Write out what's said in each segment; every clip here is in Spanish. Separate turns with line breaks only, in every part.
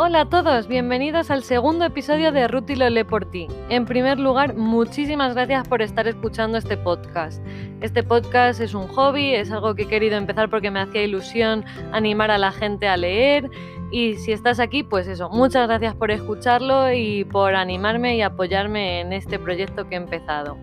Hola a todos, bienvenidos al segundo episodio de Ruti lo lee por ti. En primer lugar, muchísimas gracias por estar escuchando este podcast. Este podcast es un hobby, es algo que he querido empezar porque me hacía ilusión animar a la gente a leer y si estás aquí, pues eso, muchas gracias por escucharlo y por animarme y apoyarme en este proyecto que he empezado.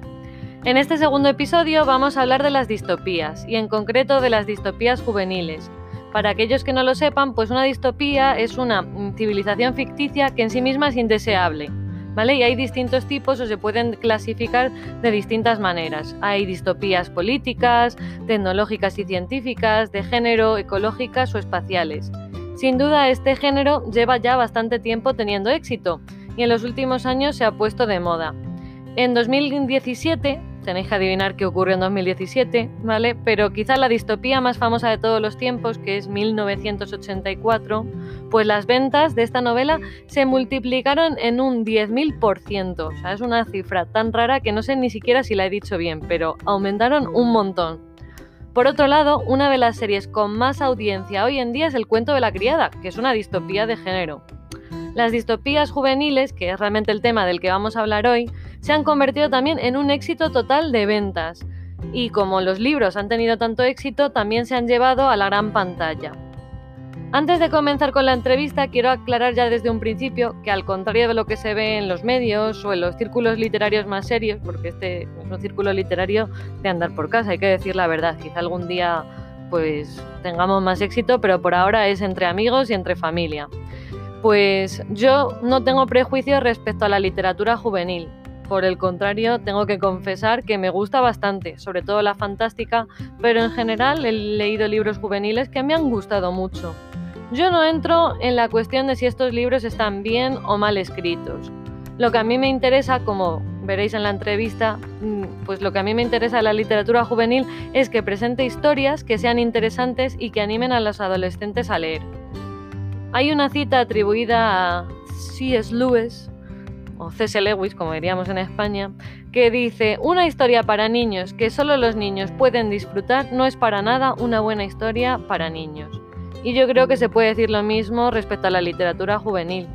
En este segundo episodio vamos a hablar de las distopías y en concreto de las distopías juveniles. Para aquellos que no lo sepan, pues una distopía es una civilización ficticia que en sí misma es indeseable. ¿Vale? Y hay distintos tipos o se pueden clasificar de distintas maneras. Hay distopías políticas, tecnológicas y científicas, de género, ecológicas o espaciales. Sin duda, este género lleva ya bastante tiempo teniendo éxito y en los últimos años se ha puesto de moda. En 2017 tenéis que adivinar qué ocurrió en 2017, ¿vale? Pero quizá la distopía más famosa de todos los tiempos, que es 1984, pues las ventas de esta novela se multiplicaron en un 10.000%. O sea, es una cifra tan rara que no sé ni siquiera si la he dicho bien, pero aumentaron un montón. Por otro lado, una de las series con más audiencia hoy en día es El cuento de la criada, que es una distopía de género. Las distopías juveniles, que es realmente el tema del que vamos a hablar hoy, se han convertido también en un éxito total de ventas. Y como los libros han tenido tanto éxito, también se han llevado a la gran pantalla. Antes de comenzar con la entrevista, quiero aclarar ya desde un principio que al contrario de lo que se ve en los medios o en los círculos literarios más serios, porque este es un círculo literario de andar por casa, hay que decir la verdad, quizá algún día pues tengamos más éxito, pero por ahora es entre amigos y entre familia. Pues yo no tengo prejuicios respecto a la literatura juvenil. Por el contrario, tengo que confesar que me gusta bastante, sobre todo la fantástica, pero en general he leído libros juveniles que me han gustado mucho. Yo no entro en la cuestión de si estos libros están bien o mal escritos. Lo que a mí me interesa, como veréis en la entrevista, mm, pues lo que a mí me interesa de la literatura juvenil es que presente historias que sean interesantes y que animen a los adolescentes a leer. Hay una cita atribuida a C.S. Lewis, o C.S. Lewis, como diríamos en España, que dice, una historia para niños que solo los niños pueden disfrutar no es para nada una buena historia para niños. Y yo creo que se puede decir lo mismo respecto a la literatura juvenil.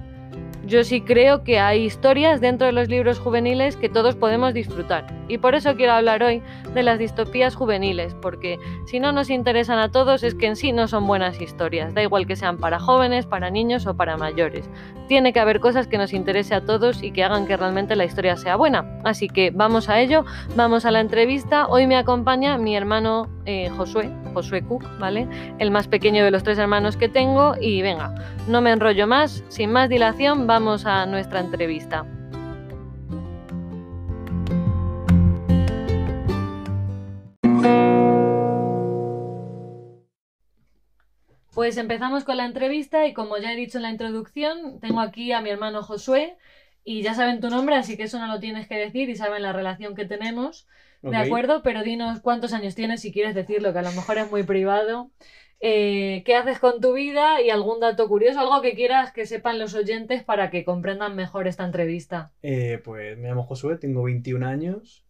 Yo sí creo que hay historias dentro de los libros juveniles que todos podemos disfrutar. Y por eso quiero hablar hoy de las distopías juveniles, porque si no nos interesan a todos es que en sí no son buenas historias. Da igual que sean para jóvenes, para niños o para mayores. Tiene que haber cosas que nos interese a todos y que hagan que realmente la historia sea buena. Así que vamos a ello, vamos a la entrevista. Hoy me acompaña mi hermano eh, Josué, Josué Cook, ¿vale? El más pequeño de los tres hermanos que tengo. Y venga, no me enrollo más, sin más dilación, vamos a nuestra entrevista. Pues empezamos con la entrevista y como ya he dicho en la introducción, tengo aquí a mi hermano Josué y ya saben tu nombre, así que eso no lo tienes que decir y saben la relación que tenemos, ¿de acuerdo? Pero dinos cuántos años tienes si quieres decirlo, que a lo mejor es muy privado. Eh, ¿Qué haces con tu vida y algún dato curioso, algo que quieras que sepan los oyentes para que comprendan mejor esta entrevista?
Eh, pues me llamo Josué, tengo 21 años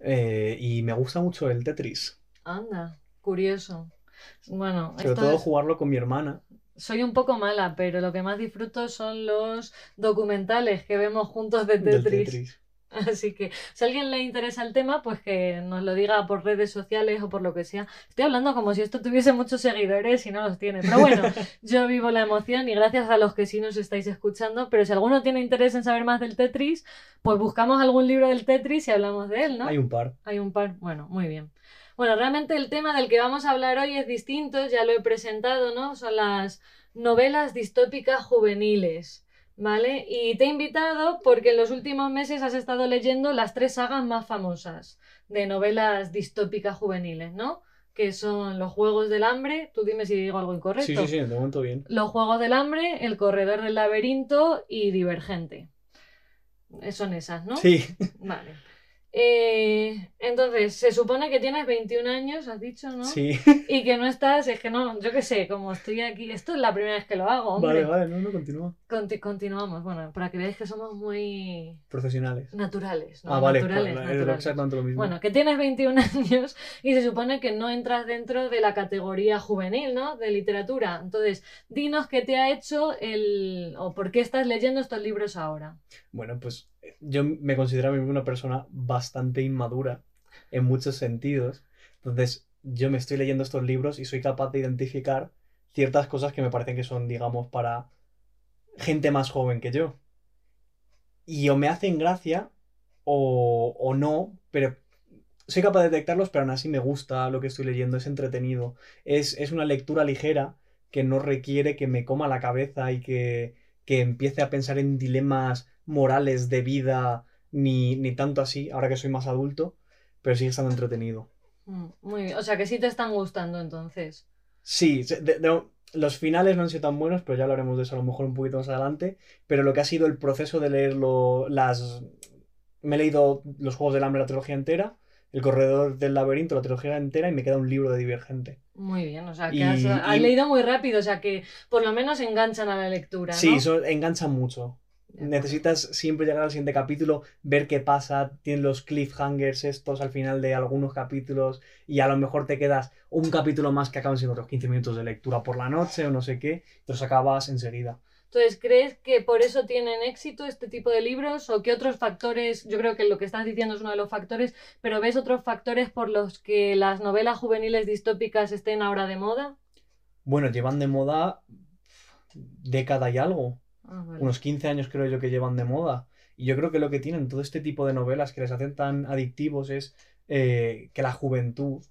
eh, y me gusta mucho el Tetris.
Anda, curioso. Bueno,
Sobre todo
es-
jugarlo con mi hermana.
Soy un poco mala, pero lo que más disfruto son los documentales que vemos juntos de
del
Tetris. Así que si a alguien le interesa el tema, pues que nos lo diga por redes sociales o por lo que sea. Estoy hablando como si esto tuviese muchos seguidores y no los tiene. Pero bueno, yo vivo la emoción y gracias a los que sí nos estáis escuchando. Pero si alguno tiene interés en saber más del Tetris, pues buscamos algún libro del Tetris y hablamos de él, ¿no?
Hay un par.
Hay un par. Bueno, muy bien. Bueno, realmente el tema del que vamos a hablar hoy es distinto, ya lo he presentado, ¿no? Son las novelas distópicas juveniles, ¿vale? Y te he invitado porque en los últimos meses has estado leyendo las tres sagas más famosas de novelas distópicas juveniles, ¿no? Que son Los Juegos del Hambre, tú dime si digo algo incorrecto.
Sí, sí, sí, de momento bien.
Los Juegos del Hambre, El Corredor del Laberinto y Divergente. Eh, Son esas, ¿no?
Sí,
Vale. Eh, entonces, se supone que tienes 21 años, has dicho, ¿no?
Sí.
Y que no estás, es que no, yo qué sé, como estoy aquí, esto es la primera vez que lo hago, hombre.
Vale, vale, no, no, continúa.
Conti- continuamos, bueno, para que veáis que somos muy
Profesionales.
naturales, ¿no?
ah, vale,
naturales,
pues, es exactamente lo mismo.
Bueno, que tienes 21 años y se supone que no entras dentro de la categoría juvenil, ¿no? De literatura. Entonces, dinos qué te ha hecho el... o por qué estás leyendo estos libros ahora.
Bueno, pues yo me considero a mí una persona bastante inmadura en muchos sentidos. Entonces, yo me estoy leyendo estos libros y soy capaz de identificar ciertas cosas que me parecen que son, digamos, para gente más joven que yo. Y o me hacen gracia o, o no, pero soy capaz de detectarlos, pero aún así me gusta lo que estoy leyendo, es entretenido. Es, es una lectura ligera que no requiere que me coma la cabeza y que, que empiece a pensar en dilemas morales de vida, ni, ni tanto así, ahora que soy más adulto, pero sigue estando entretenido.
Mm, Muy bien, o sea que sí te están gustando entonces.
Sí, de- de- los finales no han sido tan buenos, pero ya hablaremos de eso a lo mejor un poquito más adelante. Pero lo que ha sido el proceso de leerlo, las... Me he leído los Juegos del Hambre, la trilogía entera, El Corredor del Laberinto, la trilogía entera, y me queda un libro de Divergente.
Muy bien, o sea que
Y-
has, has
y-
leído muy rápido, o sea que por lo menos enganchan a la lectura, ¿no?
Sí, eso engancha mucho. Necesitas siempre llegar al siguiente capítulo, ver qué pasa, tienes los cliffhangers estos al final de algunos capítulos y a lo mejor te quedas un capítulo más que acaban siendo otros 15 minutos de lectura por la noche o no sé qué, los acabas enseguida.
Entonces, ¿crees que por eso tienen éxito este tipo de libros o qué otros factores, yo creo que lo que estás diciendo es uno de los factores, pero ves otros factores por los que las novelas juveniles distópicas estén ahora de moda?
Bueno, llevan de moda década y algo,
Ah,
unos 15 años creo yo que llevan de moda. Y yo creo que lo que tienen todo este tipo de novelas que les hacen tan adictivos es eh, que la juventud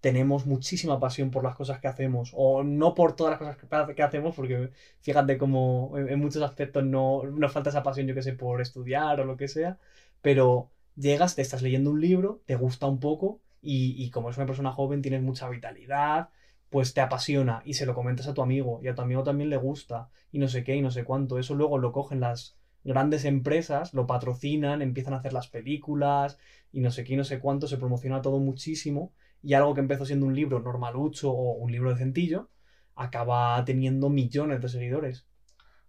tenemos muchísima pasión por las cosas que hacemos, o no por todas las cosas que, que hacemos, porque fíjate como en, en muchos aspectos no nos falta esa pasión, yo que sé, por estudiar o lo que sea, pero llegas, te estás leyendo un libro, te gusta un poco, y, y como es una persona joven, tienes mucha vitalidad, pues te apasiona y se lo comentas a tu amigo, y a tu amigo también le gusta, y no sé qué, y no sé cuánto. Eso luego lo cogen las grandes empresas, lo patrocinan, empiezan a hacer las películas, y no sé qué, y no sé cuánto, se promociona todo muchísimo, y algo que empezó siendo un libro normalucho o un libro de centillo, acaba teniendo millones de seguidores.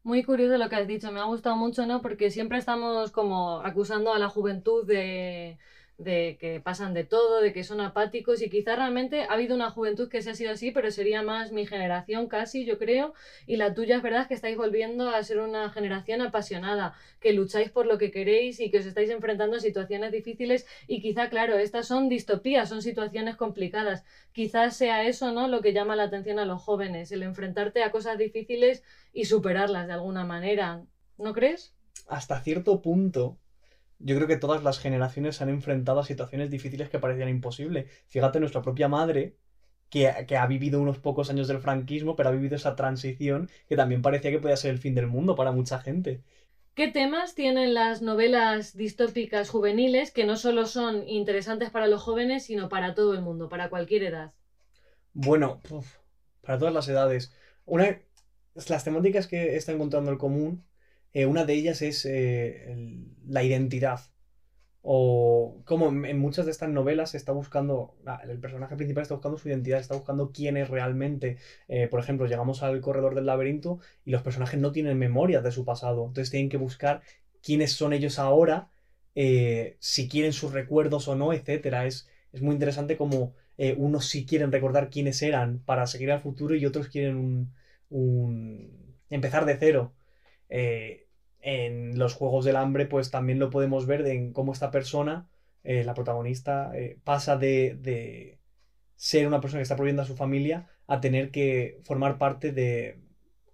Muy curioso lo que has dicho, me ha gustado mucho, ¿no? Porque siempre estamos como acusando a la juventud de, de que pasan de todo, de que son apáticos y quizás realmente ha habido una juventud que se ha sido así, pero sería más mi generación casi, yo creo, y la tuya es verdad que estáis volviendo a ser una generación apasionada, que lucháis por lo que queréis y que os estáis enfrentando a situaciones difíciles y quizá, claro, estas son distopías, son situaciones complicadas. Quizás sea eso, ¿no? Lo que llama la atención a los jóvenes, el enfrentarte a cosas difíciles y superarlas de alguna manera. ¿No crees?
Hasta cierto punto, yo creo que todas las generaciones se han enfrentado a situaciones difíciles que parecían imposibles. Fíjate, nuestra propia madre, que, que ha vivido unos pocos años del franquismo, pero ha vivido esa transición que también parecía que podía ser el fin del mundo para mucha gente.
¿Qué temas tienen las novelas distópicas juveniles que no solo son interesantes para los jóvenes, sino para todo el mundo, para cualquier edad?
Bueno, para todas las edades. Una, las temáticas que está encontrando el común, eh, una de ellas es eh, la identidad. O como en muchas de estas novelas está buscando, el personaje principal está buscando su identidad, está buscando quién es realmente. Eh, por ejemplo, llegamos al corredor del laberinto y los personajes no tienen memoria de su pasado, entonces tienen que buscar quiénes son ellos ahora, si quieren sus recuerdos o no, etcétera. Es, es muy interesante como unos sí quieren recordar quiénes eran para seguir al futuro y otros quieren un, un- empezar de cero. En los Juegos del Hambre, pues también lo podemos ver en cómo esta persona, eh, la protagonista, eh, pasa de, de ser una persona que está prohibiendo a su familia a tener que formar parte de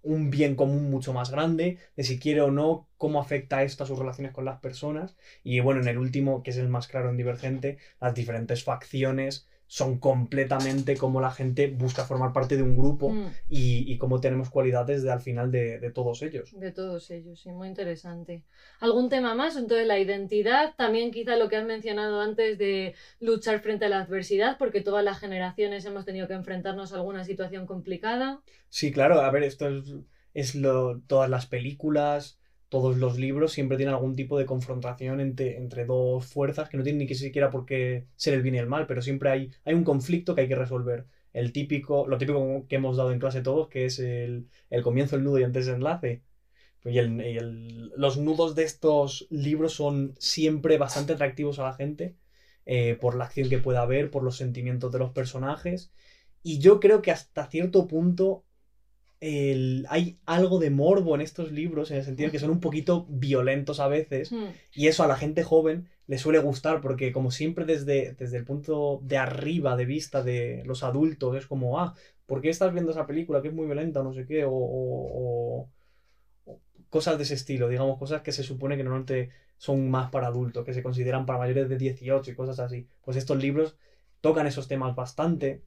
un bien común mucho más grande, de si quiere o no, cómo afecta esto a sus relaciones con las personas. Y bueno, en el último, que es el más claro en Divergente, las diferentes facciones son completamente como la gente busca formar parte de un grupo
Mm,
y, y cómo tenemos cualidades de, al final de, de todos ellos.
de todos ellos, sí, muy interesante. ¿Algún tema más? Entonces, la identidad, también quizá lo que has mencionado antes de luchar frente a la adversidad, porque todas las generaciones hemos tenido que enfrentarnos a alguna situación complicada.
Sí, claro, a ver, esto es, es lo, todas las películas, todos los libros siempre tienen algún tipo de confrontación entre, entre dos fuerzas que no tienen ni que siquiera por qué ser el bien y el mal, pero siempre hay, hay un conflicto que hay que resolver. El típico, lo típico que hemos dado en clase todos, que es el, el comienzo, el nudo y el enlace. Y, el, y el, los nudos de estos libros son siempre bastante atractivos a la gente eh, por la acción que pueda haber, por los sentimientos de los personajes. Y yo creo que hasta cierto punto el, hay algo de morbo en estos libros, en el sentido de que son un poquito violentos a veces,
Hmm.
y eso a la gente joven le suele gustar, porque como siempre desde, desde el punto de arriba de vista de los adultos, es como, ah, ¿por qué estás viendo esa película que es muy violenta o no sé qué? O, o- cosas de ese estilo, digamos, cosas que se supone que normalmente son más para adultos, que se consideran para mayores de 18 y cosas así. Pues estos libros tocan esos temas bastante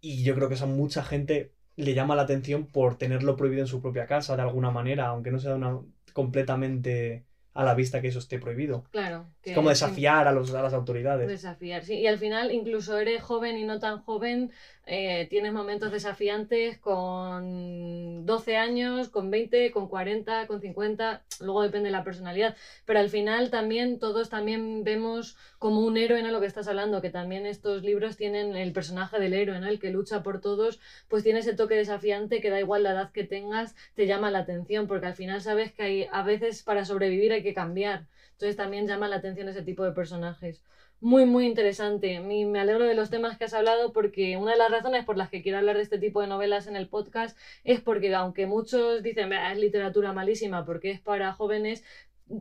y yo creo que eso a mucha gente le llama la atención por tenerlo prohibido en su propia casa de alguna manera, aunque no sea una, completamente a la vista que eso esté prohibido.
Claro. que
Es como
sí,
desafiar a, los, a las autoridades.
Desafiar, sí. Y al final, incluso eres joven y no tan joven, eh, tienes momentos desafiantes con 12 años, con 20, con 40, con 50, luego depende de la personalidad. Pero al final también todos también vemos como un héroe en lo que estás hablando, que también estos libros tienen el personaje del héroe, ¿no? El que lucha por todos, pues tiene ese toque desafiante que da igual la edad que tengas, te llama la atención, porque al final sabes que hay, a veces para sobrevivir hay que cambiar. Entonces también llama la atención ese tipo de personajes. Muy, muy interesante. Mí me alegro de los temas que has hablado porque una de las razones por las que quiero hablar de este tipo de novelas en el podcast es porque aunque muchos dicen "Bah, es literatura malísima porque es para jóvenes,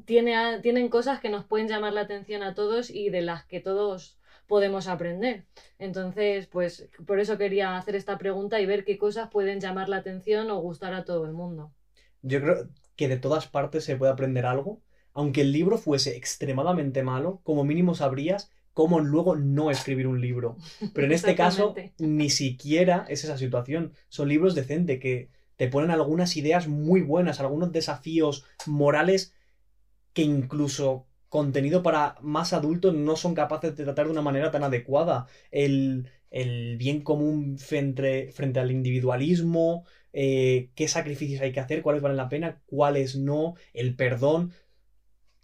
tiene, tienen cosas que nos pueden llamar la atención a todos y de las que todos podemos aprender. Entonces, pues por eso quería hacer esta pregunta y ver qué cosas pueden llamar la atención o gustar a todo el mundo.
Yo creo que de todas partes se puede aprender algo. Aunque el libro fuese extremadamente malo, como mínimo sabrías cómo luego no escribir un libro. Pero en este caso, ni siquiera es esa situación. Son libros decentes que te ponen algunas ideas muy buenas, algunos desafíos morales que incluso contenido para más adultos no son capaces de tratar de una manera tan adecuada. El, el bien común frente, frente al individualismo, eh, qué sacrificios hay que hacer, cuáles valen la pena, cuáles no, el perdón.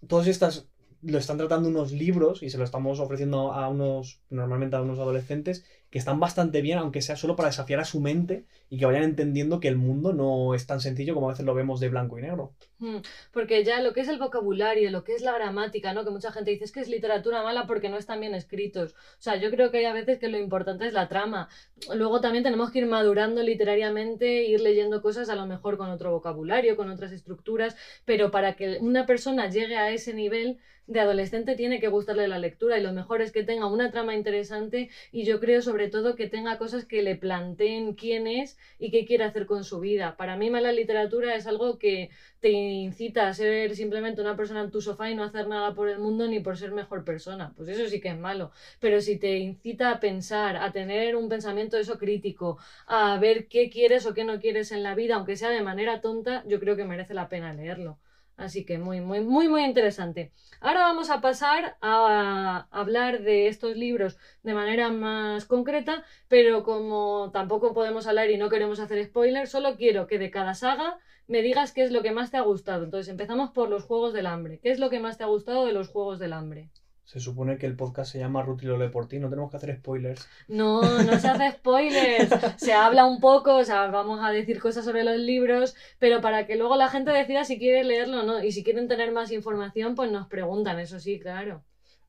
Todas estas lo están tratando unos libros y se lo estamos ofreciendo a unos, normalmente a unos adolescentes, que están bastante bien, aunque sea solo para desafiar a su mente y que vayan entendiendo que el mundo no es tan sencillo como a veces lo vemos de blanco y negro.
Mm, Porque ya lo que es el vocabulario, lo que es la gramática, ¿no? Que mucha gente dice es que es literatura mala porque no están bien escritos. O sea, yo creo que hay a veces que lo importante es la trama. Luego también tenemos que ir madurando literariamente, ir leyendo cosas a lo mejor con otro vocabulario, con otras estructuras, pero para que una persona llegue a ese nivel de adolescente tiene que gustarle la lectura y lo mejor es que tenga una trama interesante y yo creo sobre todo que tenga cosas que le planteen quién es y qué quiere hacer con su vida. Para mí mala literatura es algo que te incita a ser simplemente una persona en tu sofá y no hacer nada por el mundo ni por ser mejor persona. Pues eso sí que es malo. Pero si te incita a pensar, a tener un pensamiento eso crítico, a ver qué quieres o qué no quieres en la vida, aunque sea de manera tonta, yo creo que merece la pena leerlo. Así que muy, muy, muy, muy interesante. Ahora vamos a pasar a hablar de estos libros de manera más concreta, pero como tampoco podemos hablar y no queremos hacer spoilers, solo quiero que de cada saga me digas qué es lo que más te ha gustado. Entonces empezamos por los Juegos del Hambre. ¿Qué es lo que más te ha gustado de los Juegos del Hambre?
Se supone que el podcast se llama Ruth y lo lee por ti, no tenemos que hacer spoilers.
No, no se hace spoilers. Se habla un poco, o sea, vamos a decir cosas sobre los libros, pero para que luego la gente decida si quiere leerlo o no. Y si quieren tener más información, pues nos preguntan, eso sí, claro.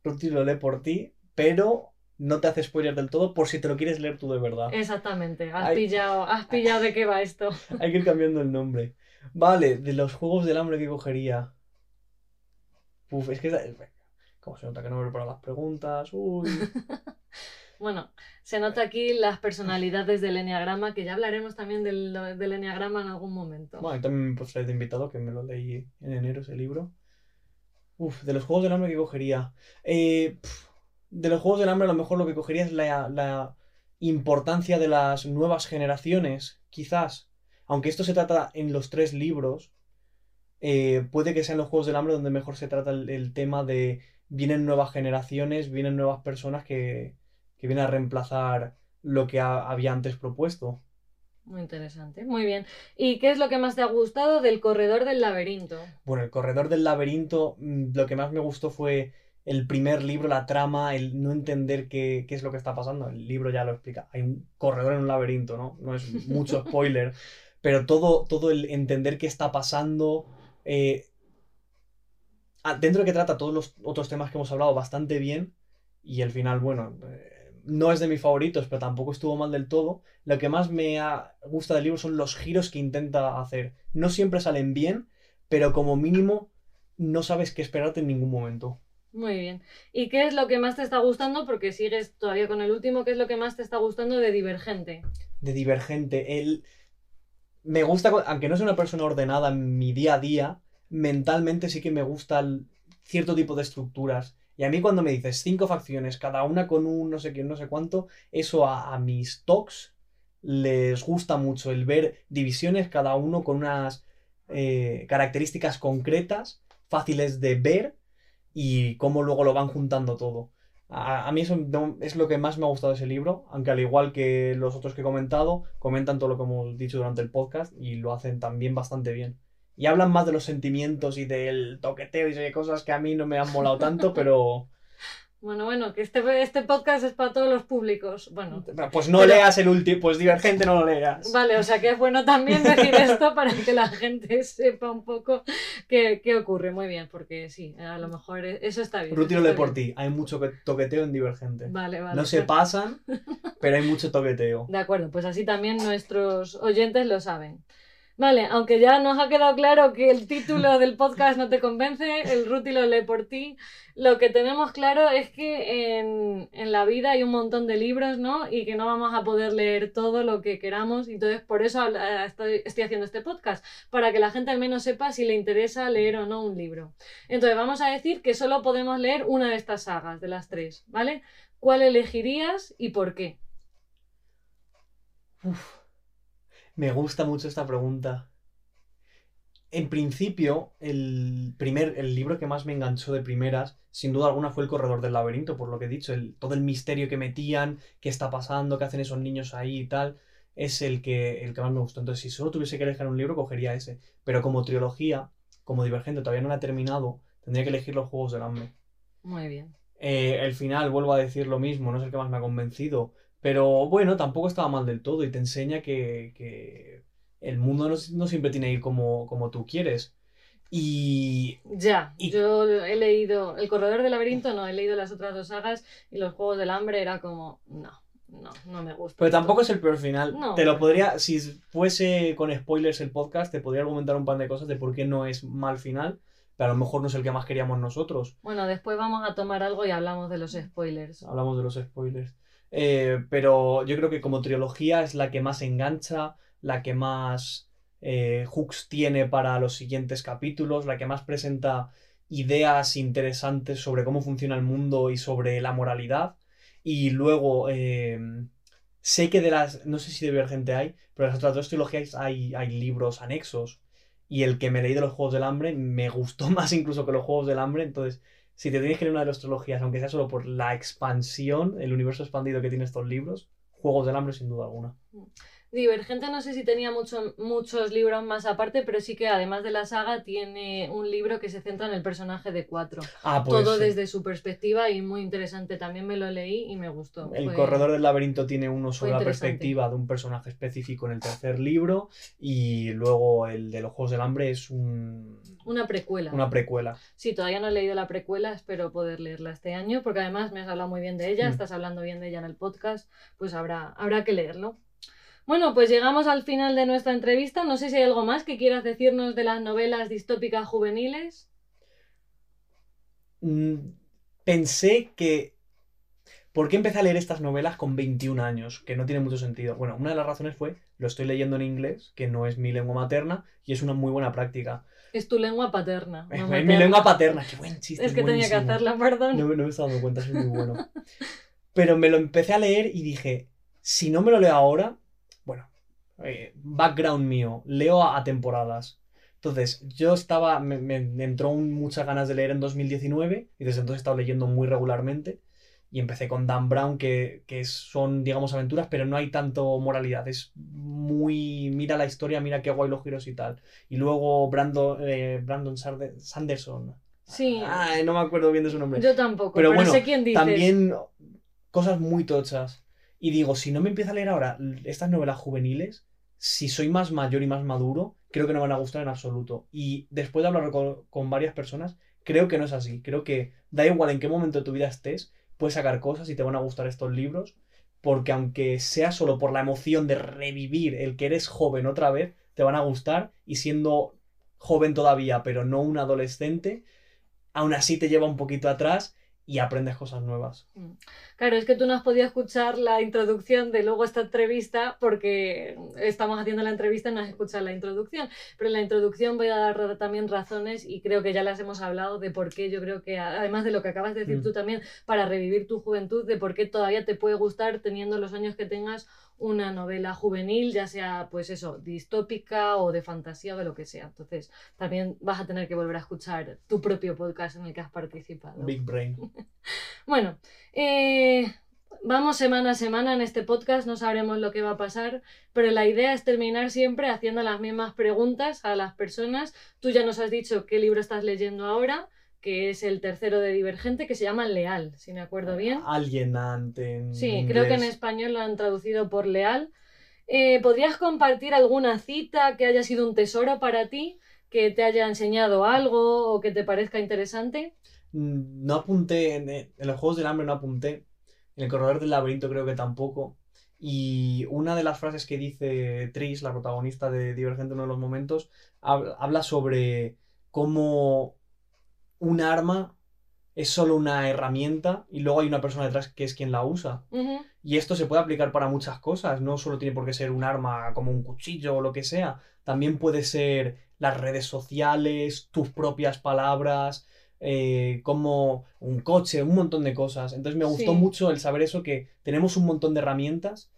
Ruth y lo lee por ti, pero no te hace spoilers del todo por si te lo quieres leer tú de verdad.
Exactamente, has pillado, has pillado de qué va esto.
Hay que ir cambiando el nombre. Vale, de los juegos del hambre que cogería. Uf, es que. Como se nota que no me preparo las preguntas. Uy.
Bueno, se nota aquí las personalidades del enneagrama, que ya hablaremos también del, del enneagrama en algún momento.
Bueno, y también pues de invitado, que me lo leí en enero ese libro. Uf, de los juegos del hambre que cogería. Eh, pf, de los juegos del hambre, a lo mejor lo que cogería es la, la importancia de las nuevas generaciones, quizás. Aunque esto se trata en los tres libros, eh, puede que sean los juegos del hambre donde mejor se trata el, el tema de vienen nuevas generaciones, vienen nuevas personas que, que vienen a reemplazar lo que ha- había antes propuesto.
Muy interesante, muy bien. ¿Y qué es lo que más te ha gustado del Corredor del Laberinto?
Bueno, el Corredor del Laberinto, mm, lo que más me gustó fue el primer libro, la trama, el no entender qué, qué es lo que está pasando. El libro ya lo explica. Hay un corredor en un laberinto, ¿no? No es mucho spoiler, pero todo, todo el entender qué está pasando. eh, dentro de que trata todos los otros temas que hemos hablado bastante bien. Y el final, bueno, eh, no es de mis favoritos, pero tampoco estuvo mal del todo. Lo que más me ha- gusta del libro son los giros que intenta hacer. No siempre salen bien, pero como mínimo no sabes qué esperarte en ningún momento.
Muy bien. ¿Y qué es lo que más te está gustando? Porque sigues todavía con el último, ¿qué es lo que más te está gustando de Divergente?
de Divergente. Él me gusta, aunque no soy una persona ordenada en mi día a día, mentalmente sí que me gustan cierto tipo de estructuras. Y a mí cuando me dices cinco facciones, cada una con un no sé qué, no sé cuánto, eso a, mis talks les gusta mucho, el ver divisiones, cada uno con unas eh, características concretas, fáciles de ver y cómo luego lo van juntando todo. A, mí eso es lo que más me ha gustado de ese libro, aunque al igual que los otros que he comentado, comentan todo lo que hemos dicho durante el podcast y lo hacen también bastante bien. Y hablan más de los sentimientos y del toqueteo y de cosas que a mí no me han molado tanto, pero
Bueno, bueno, que este, este podcast es para todos los públicos. Bueno,
pues no
Pero-
leas el último, pues divergente no lo leas.
vale, o sea que es bueno también decir esto para que la gente sepa un poco qué, qué ocurre. Muy bien, porque sí, a lo mejor e- eso está bien.
Rutilo de por ti, hay mucho que- toqueteo en divergente.
Vale, vale.
No se pasan, pero hay mucho toqueteo.
De acuerdo, pues así también nuestros oyentes lo saben. Vale, aunque ya nos ha quedado claro que el título del podcast no te convence, el Rútilo lee por ti, lo que tenemos claro es que en, en la vida hay un montón de libros, ¿no? Y que no vamos a poder leer todo lo que queramos, entonces por eso habla- estoy, estoy haciendo este podcast, para que la gente al menos sepa si le interesa leer o no un libro. Entonces vamos a decir que solo podemos leer una de estas sagas, de las tres, ¿vale? ¿Cuál elegirías y por qué?
Uf, me gusta mucho esta pregunta. En principio, el primer, el libro que más me enganchó de primeras, sin duda alguna, fue El Corredor del Laberinto, por lo que he dicho, el, todo el misterio que metían, qué está pasando, qué hacen esos niños ahí y tal, es el que, el que más me gustó. Entonces, si solo tuviese que elegir un libro, cogería ese. Pero como trilogía, como Divergente todavía no la he terminado, tendría que elegir Los Juegos del Hambre.
Muy bien.
Eh, el final, vuelvo a decir lo mismo, no es el que más me ha convencido, pero bueno, tampoco estaba mal del todo y te enseña que, que el mundo no, no siempre tiene que ir como, como tú quieres. Y
Ya,
Y-
yo he leído El Corredor del Laberinto, no, he leído las otras dos sagas y los Juegos del Hambre era como, no, no, no me gusta.
pero tampoco es el peor final.
No,
te lo podría, si fuese con spoilers el podcast, te podría argumentar un par de cosas de por qué no es mal final, pero a lo mejor no es el que más queríamos nosotros.
Bueno, después vamos a tomar algo y hablamos de los spoilers.
Hablamos de los spoilers. Eh, pero yo creo que como trilogía es la que más engancha, la que más eh, hooks tiene para los siguientes capítulos, la que más presenta ideas interesantes sobre cómo funciona el mundo y sobre la moralidad. Y luego, eh, sé que de las, no sé si de Divergente hay, pero de las otras dos trilogías hay, hay libros anexos. Y el que me leí de los Juegos del Hambre me gustó más incluso que los Juegos del Hambre, entonces si te tienes que leer una de las trilogías, aunque sea solo por la expansión, el universo expandido que tiene estos libros, Juegos del Hambre sin duda alguna.
Divergente no sé si tenía mucho- muchos libros más aparte, pero sí que además de la saga tiene un libro que se centra en el personaje de Cuatro.
Ah, pues
Todo
sí.
desde su perspectiva y muy interesante. También me lo leí y me gustó.
El
Fue-
corredor del laberinto tiene uno sobre la perspectiva de un personaje específico en el tercer libro y luego el de los Juegos del Hambre es un-
Una precuela.
una precuela.
Sí, todavía no he leído la precuela, espero poder leerla este año, porque además me has hablado muy bien de ella,
Mm.
estás hablando bien de ella en el podcast, pues habrá, habrá que leerlo. Bueno, pues llegamos al final de nuestra entrevista. No sé si hay algo más que quieras decirnos de las novelas distópicas juveniles.
Mm, Pensé que... ¿Por qué empecé a leer estas novelas con 21 años? Que no tiene mucho sentido. Bueno, una de las razones fue, lo estoy leyendo en inglés, que no es mi lengua materna, y es una muy buena práctica.
Es tu lengua paterna. no
Es mi lengua paterna, qué buen chiste.
Es que tenía que hacerla, perdón.
No, me- no me estaba dando cuenta, soy muy bueno. Pero me lo empecé a leer y dije, si no me lo leo ahora, eh, background mío, leo a, a temporadas. Entonces, yo estaba, me, me entró un- muchas ganas de leer en 2019 y desde entonces he estado leyendo muy regularmente. Y empecé con Dan Brown, que, que son, digamos, aventuras, pero no hay tanto moralidad. Es muy. Mira la historia, mira qué guay los giros y tal. Y luego Brandon, eh, Brandon Sanderson.
Sí.
No me acuerdo bien de su nombre.
Yo tampoco,
Pero
pero,
bueno,
sé quién dices.
También cosas muy tochas. Y digo, si no me empiezo a leer ahora estas novelas juveniles, si soy más mayor y más maduro, creo que no van a gustar en absoluto. Y después de hablar con, con varias personas, creo que no es así. Creo que da igual en qué momento de tu vida estés, puedes sacar cosas y te van a gustar estos libros. Porque aunque sea solo por la emoción de revivir el que eres joven otra vez, te van a gustar. Y siendo joven todavía, pero no un adolescente, aún así te lleva un poquito atrás y aprendes cosas nuevas.
Claro, es que tú no has podido escuchar la introducción de luego esta entrevista porque estamos haciendo la entrevista y no has escuchado la introducción. Pero en la introducción voy a dar también razones y creo que ya las hemos hablado de por qué yo creo que, además de lo que acabas de decir
Mm.
tú también, para revivir tu juventud, de por qué todavía te puede gustar teniendo los años que tengas una novela juvenil, ya sea pues eso, distópica o de fantasía o de lo que sea. Entonces también vas a tener que volver a escuchar tu propio podcast en el que has participado.
Big Brain.
Bueno, eh, vamos semana a semana en este podcast, no sabremos lo que va a pasar, pero la idea es terminar siempre haciendo las mismas preguntas a las personas. Tú ya nos has dicho qué libro estás leyendo ahora, que es el tercero de Divergente, que se llama Leal, si me acuerdo bien.
Alienante en
Sí, creo que en español lo han traducido por Leal. Eh, ¿Podrías compartir alguna cita que haya sido un tesoro para ti, que te haya enseñado algo o que te parezca interesante?
Mm, No apunté, en, en los Juegos del Hambre no apunté, en el Corredor del Laberinto creo que tampoco. Y una de las frases que dice Tris, la protagonista de Divergente en uno de los momentos, hab- habla sobre cómo un arma es solo una herramienta y luego hay una persona detrás que es quien la usa. Y esto se puede aplicar para muchas cosas, no solo tiene por qué ser un arma como un cuchillo o lo que sea, también puede ser las redes sociales, tus propias palabras, eh, como un coche, un montón de cosas. Entonces me gustó
Sí.
mucho el saber eso, que tenemos un montón de herramientas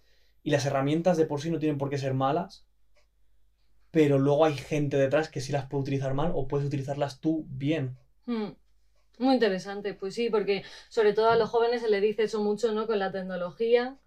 y las herramientas de por sí no tienen por qué ser malas, pero luego hay gente detrás que sí las puede utilizar mal o puedes utilizarlas tú bien.
Mm, Muy interesante, pues sí, porque sobre todo a los jóvenes se les dice eso mucho, ¿no? Con la tecnología,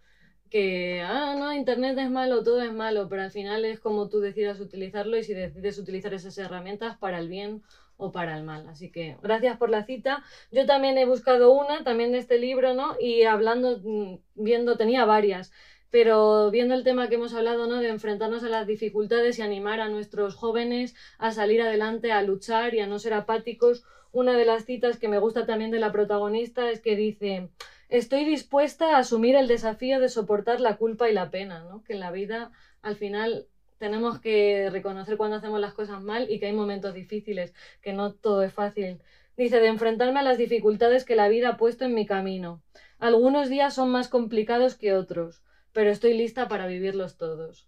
que, ah, no, Internet es malo, todo es malo, pero al final es como tú decidas utilizarlo y si decides utilizar esas herramientas para el bien o para el mal. Así que gracias por la cita. Yo también he buscado una, también de este libro, ¿no? Y hablando, mm, viendo, tenía varias. Pero viendo el tema que hemos hablado, ¿no? De enfrentarnos a las dificultades y animar a nuestros jóvenes a salir adelante, a luchar y a no ser apáticos, una de las citas que me gusta también de la protagonista es que dice, estoy dispuesta a asumir el desafío de soportar la culpa y la pena, ¿no? Que en la vida al final tenemos que reconocer cuando hacemos las cosas mal y que hay momentos difíciles, que no todo es fácil. Dice, de enfrentarme a las dificultades que la vida ha puesto en mi camino. Algunos días son más complicados que otros, pero estoy lista para vivirlos todos.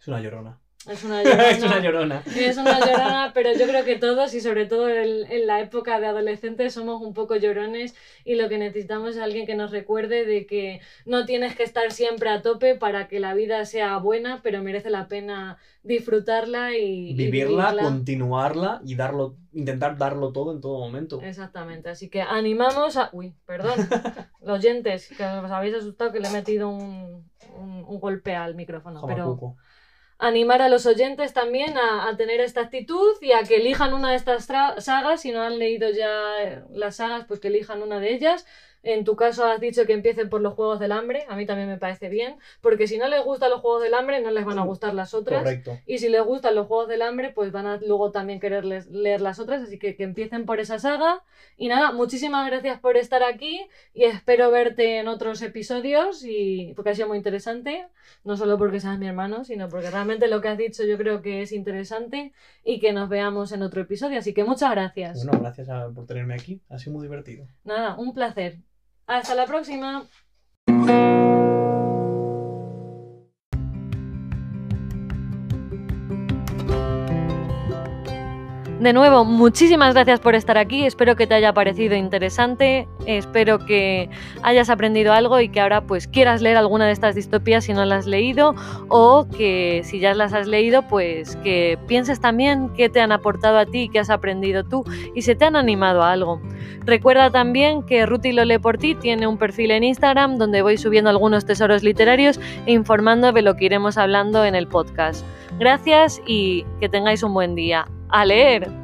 Es una llorona.
Es una llorona.
es una llorona.
Es una llorona, pero yo creo que todos y sobre todo en, en la época de adolescentes somos un poco llorones y lo que necesitamos es alguien que nos recuerde de que no tienes que estar siempre a tope para que la vida sea buena, pero merece la pena disfrutarla y y
Vivirla, continuarla y darlo, intentar darlo todo en todo momento.
Exactamente, así que animamos a... Uy, perdón, los oyentes, que os habéis asustado que le he metido un, un- un golpe al micrófono, pero. Animar a los oyentes también a, a tener esta actitud y a que elijan una de estas sagas. Si no han leído ya las sagas, pues que elijan una de ellas. En tu caso has dicho que empiecen por los Juegos del Hambre. A mí también me parece bien, porque si no les gustan los Juegos del Hambre, no les van a gustar las otras.
Correcto.
Y si les gustan los Juegos del Hambre, pues van a luego también querer leer las otras. Así que que empiecen por esa saga. Y nada, muchísimas gracias por estar aquí y espero verte en otros episodios y porque ha sido muy interesante, no solo porque seas mi hermano, sino porque realmente lo que has dicho yo creo que es interesante y que nos veamos en otro episodio. Así que muchas gracias.
Bueno, gracias a- por tenerme aquí. Ha sido muy divertido.
Nada, un placer. Hasta la próxima. De nuevo, muchísimas gracias por estar aquí, espero que te haya parecido interesante, espero que hayas aprendido algo y que ahora pues quieras leer alguna de estas distopías si no las has leído o que si ya las has leído pues que pienses también qué te han aportado a ti, qué has aprendido tú y se te han animado a algo. Recuerda también que Ruti lo por ti tiene un perfil en Instagram donde voy subiendo algunos tesoros literarios e informando de lo que iremos hablando en el podcast. Gracias y que tengáis un buen día. A leer.